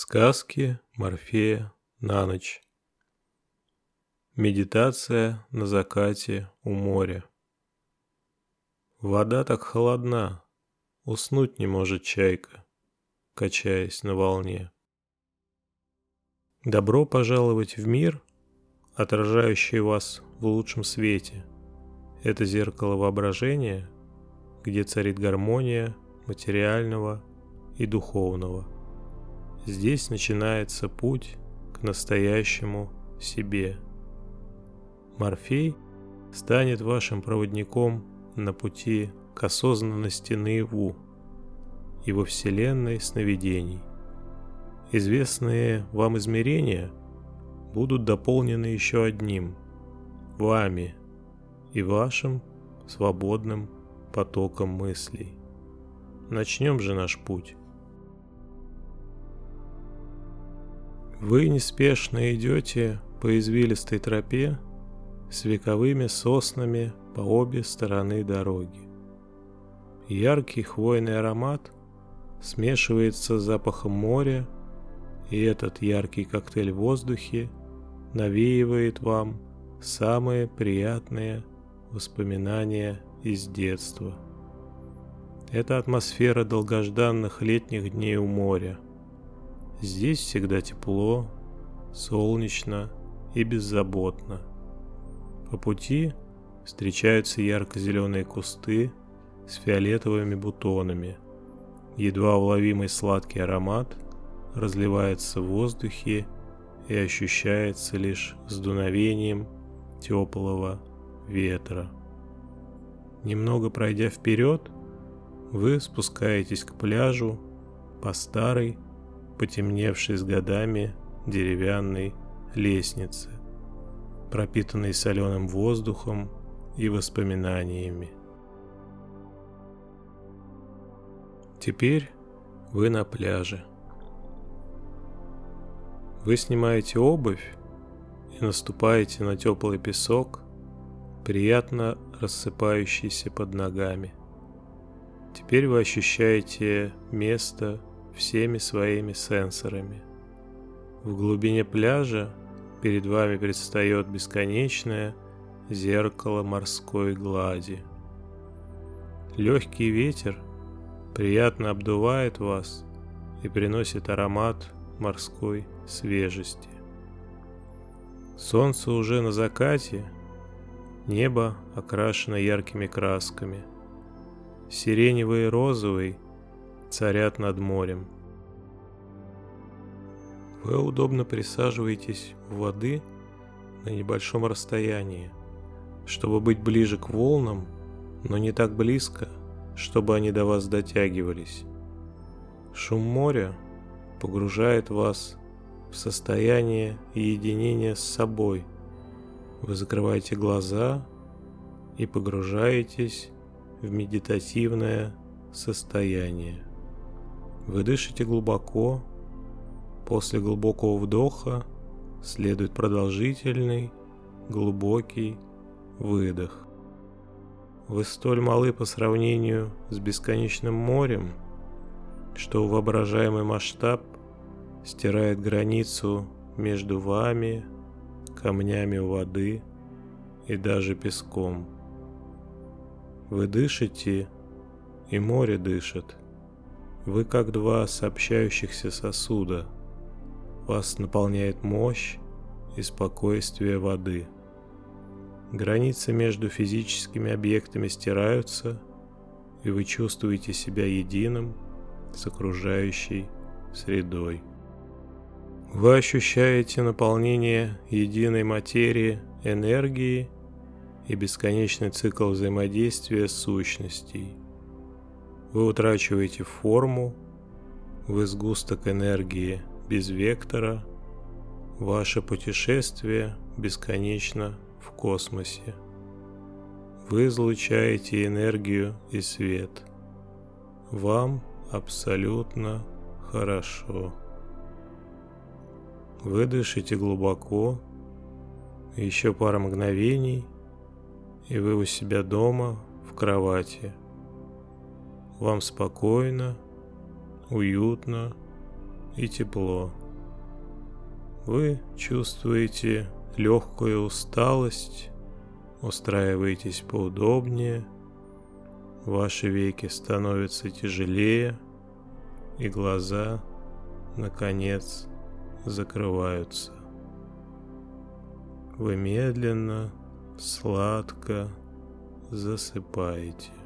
Сказки Морфея на ночь. Медитация на закате у моря. Вода так холодна, уснуть не может чайка, качаясь на волне. Добро пожаловать в мир, отражающий вас в лучшем свете. Это зеркало воображения, где царит гармония материального и духовного – Здесь начинается путь к настоящему себе. Морфей станет вашим проводником на пути к осознанности наяву и во вселенной сновидений. Известные вам измерения будут дополнены еще одним – вами и вашим свободным потоком мыслей. Начнем же наш путь. Вы неспешно идете по извилистой тропе с вековыми соснами по обе стороны дороги. Яркий хвойный аромат смешивается с запахом моря, и этот яркий коктейль в воздухе навеивает вам самые приятные воспоминания из детства. Это атмосфера долгожданных летних дней у моря – Здесь всегда тепло, солнечно и беззаботно. По пути встречаются ярко-зеленые кусты с фиолетовыми бутонами. Едва уловимый сладкий аромат разливается в воздухе и ощущается лишь с дуновением теплого ветра. Немного пройдя вперед, вы спускаетесь к пляжу по старой потемневшей с годами деревянной лестнице, пропитанной соленым воздухом и воспоминаниями. Теперь вы на пляже. Вы снимаете обувь и наступаете на теплый песок, приятно рассыпающийся под ногами. Теперь вы ощущаете место, всеми своими сенсорами. В глубине пляжа перед вами предстает бесконечное зеркало морской глади. Легкий ветер приятно обдувает вас и приносит аромат морской свежести. Солнце уже на закате, небо окрашено яркими красками. Сиреневый и розовый – царят над морем. Вы удобно присаживаетесь у воды на небольшом расстоянии, чтобы быть ближе к волнам, но не так близко, чтобы они до вас дотягивались. Шум моря погружает вас в состояние единения с собой. Вы закрываете глаза и погружаетесь в медитативное состояние. Вы дышите глубоко. После глубокого вдоха следует продолжительный, глубокий выдох. Вы столь малы по сравнению с бесконечным морем, что воображаемый масштаб стирает границу между вами, камнями воды и даже песком. Вы дышите, и море дышит – вы как два сообщающихся сосуда. Вас наполняет мощь и спокойствие воды. Границы между физическими объектами стираются, и вы чувствуете себя единым с окружающей средой. Вы ощущаете наполнение единой материи, энергии и бесконечный цикл взаимодействия сущностей – вы утрачиваете форму, вы сгусток энергии без вектора, ваше путешествие бесконечно в космосе. Вы излучаете энергию и свет. Вам абсолютно хорошо. Вы дышите глубоко, еще пара мгновений, и вы у себя дома в кровати – вам спокойно, уютно и тепло. Вы чувствуете легкую усталость, устраиваетесь поудобнее, ваши веки становятся тяжелее, и глаза, наконец, закрываются. Вы медленно, сладко засыпаете.